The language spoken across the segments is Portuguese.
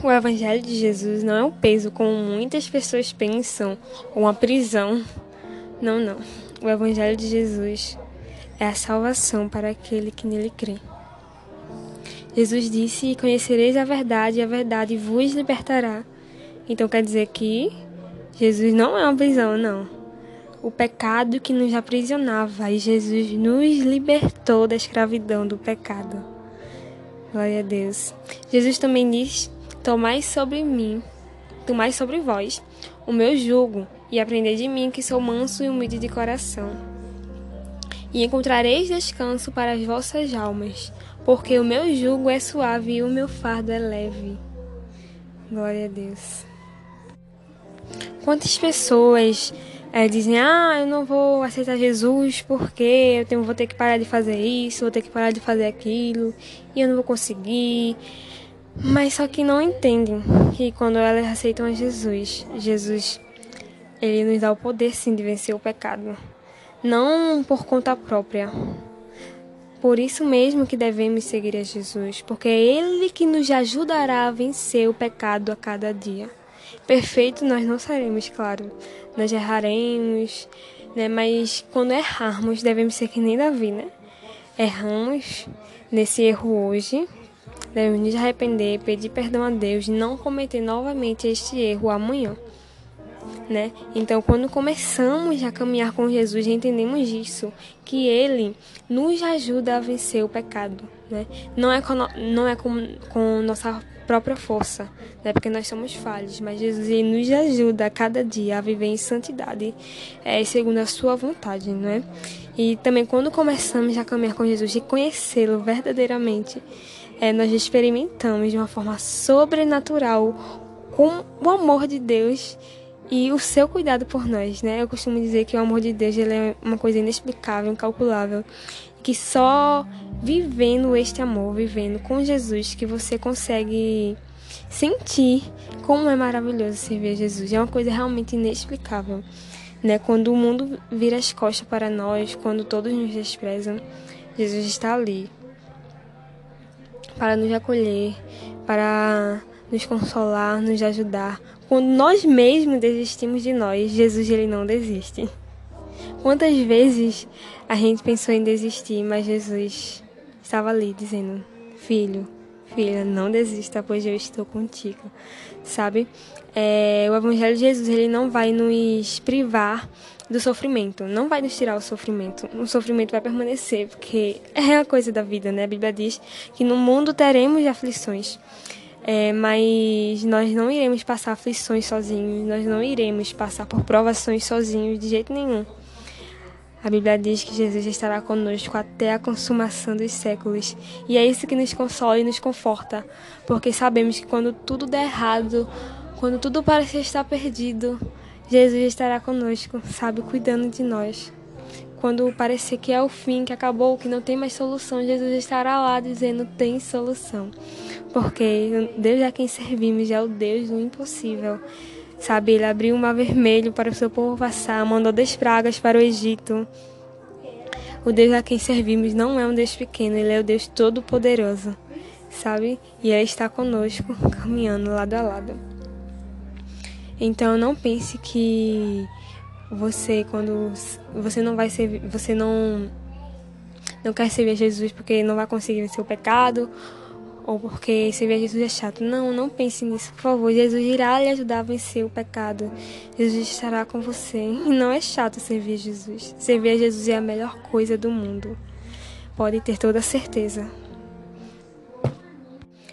O Evangelho de Jesus não é um peso como muitas pessoas pensam, ou uma prisão. Não, não. O Evangelho de Jesus é a salvação para aquele que nele crê. Jesus disse: Conhecereis a verdade, e a verdade vos libertará. Então quer dizer que Jesus não é uma prisão, não. O pecado que nos aprisionava, e Jesus nos libertou da escravidão do pecado. Glória a Deus. Jesus também diz: Tomai sobre mim, tomai sobre vós o meu jugo, e aprendei de mim, que sou manso e humilde de coração. E encontrareis descanso para as vossas almas, porque o meu jugo é suave e o meu fardo é leve. Glória a Deus. Quantas pessoas é, dizem: Ah, eu não vou aceitar Jesus porque eu tenho, vou ter que parar de fazer isso, vou ter que parar de fazer aquilo, e eu não vou conseguir. Mas só que não entendem que quando elas aceitam a Jesus, Jesus ele nos dá o poder sim de vencer o pecado, não por conta própria. Por isso mesmo que devemos seguir a Jesus, porque é ele que nos ajudará a vencer o pecado a cada dia. Perfeito nós não seremos, claro. Nós erraremos, né? Mas quando errarmos, devemos ser que nem Davi, né? Erramos nesse erro hoje, devemos nos arrepender, pedir perdão a Deus e não cometer novamente este erro amanhã. Né? Então, quando começamos a caminhar com Jesus, entendemos isso, que Ele nos ajuda a vencer o pecado, né? Não é com, não é com, com nossa própria força, né? Porque nós somos falhos, mas Jesus nos ajuda a cada dia a viver em santidade, é, segundo a sua vontade, não é? E também quando começamos a caminhar com Jesus e conhecê-lo verdadeiramente, é, nós experimentamos de uma forma sobrenatural com o amor de Deus e o seu cuidado por nós, né? Eu costumo dizer que o amor de Deus ele é uma coisa inexplicável, incalculável, que só vivendo este amor, vivendo com Jesus, que você consegue sentir como é maravilhoso servir a Jesus. É uma coisa realmente inexplicável. Né? Quando o mundo vira as costas para nós, quando todos nos desprezam, Jesus está ali para nos acolher, para nos consolar, nos ajudar. Quando nós mesmos desistimos de nós, Jesus ele não desiste. Quantas vezes a gente pensou em desistir, mas Jesus estava ali dizendo: Filho, filha, não desista, pois eu estou contigo. Sabe? É, o Evangelho de Jesus ele não vai nos privar do sofrimento, não vai nos tirar o sofrimento. O sofrimento vai permanecer, porque é a coisa da vida, né? A Bíblia diz que no mundo teremos aflições. É, mas nós não iremos passar aflições sozinhos, nós não iremos passar por provações sozinhos de jeito nenhum. A Bíblia diz que Jesus estará conosco até a consumação dos séculos. E é isso que nos consola e nos conforta, porque sabemos que quando tudo der errado, quando tudo parece estar perdido, Jesus estará conosco, sabe, cuidando de nós. Quando parecer que é o fim, que acabou, que não tem mais solução, Jesus estará lá dizendo: tem solução. Porque Deus a quem servimos é o Deus do impossível. Sabe, ele abriu o mar vermelho para o seu povo passar, mandou dez pragas para o Egito. O Deus a quem servimos não é um Deus pequeno, ele é o Deus todo-poderoso, sabe? E ele está conosco, caminhando lado a lado. Então não pense que você quando você não vai servir, você não não quer servir a Jesus porque não vai conseguir vencer o pecado ou porque servir a Jesus é chato. Não, não pense nisso, por favor. Jesus irá lhe ajudar a vencer o pecado. Jesus estará com você. E não é chato servir a Jesus. Servir a Jesus é a melhor coisa do mundo. Pode ter toda certeza.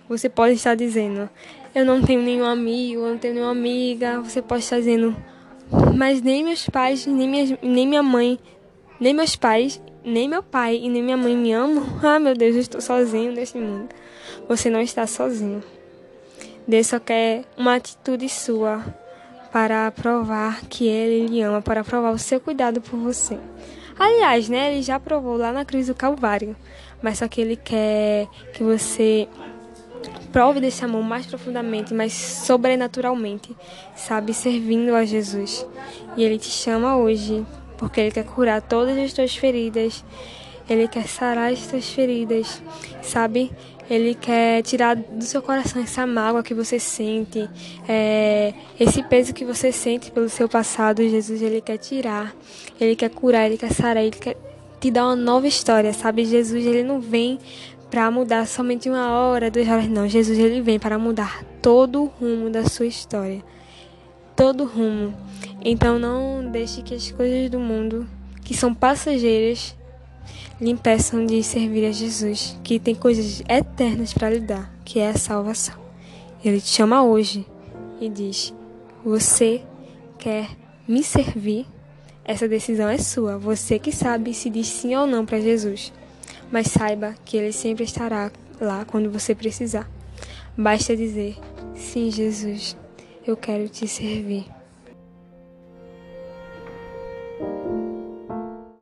Você pode estar dizendo, eu não tenho nenhum amigo, eu não tenho nenhuma amiga. Você pode estar dizendo, mas nem meus pais, nem minha, nem minha mãe, nem meus pais, nem meu pai e nem minha mãe me amam. Ah, meu Deus, eu estou sozinho nesse mundo. Você não está sozinho. Deus só quer uma atitude sua para provar que Ele lhe ama, para provar o seu cuidado por você. Aliás, né, Ele já provou lá na cruz do Calvário, mas só que Ele quer que você prove desse amor mais profundamente, mais sobrenaturalmente, sabe, servindo a Jesus. E Ele te chama hoje, porque Ele quer curar todas as tuas feridas, Ele quer sarar as tuas feridas, sabe? Ele quer tirar do seu coração essa mágoa que você sente, é, esse peso que você sente pelo seu passado. Jesus, ele quer tirar, ele quer curar, ele quer sarar, ele quer te dar uma nova história, sabe? Jesus, ele não vem para mudar somente uma hora, duas horas, não. Jesus, ele vem para mudar todo o rumo da sua história. Todo o rumo. Então não deixe que as coisas do mundo, que são passageiras, lhe impeçam de servir a Jesus, que tem coisas eternas para lhe dar, que é a salvação. Ele te chama hoje e diz: Você quer me servir? Essa decisão é sua. Você que sabe se diz sim ou não para Jesus. Mas saiba que Ele sempre estará lá quando você precisar. Basta dizer: Sim, Jesus, eu quero te servir.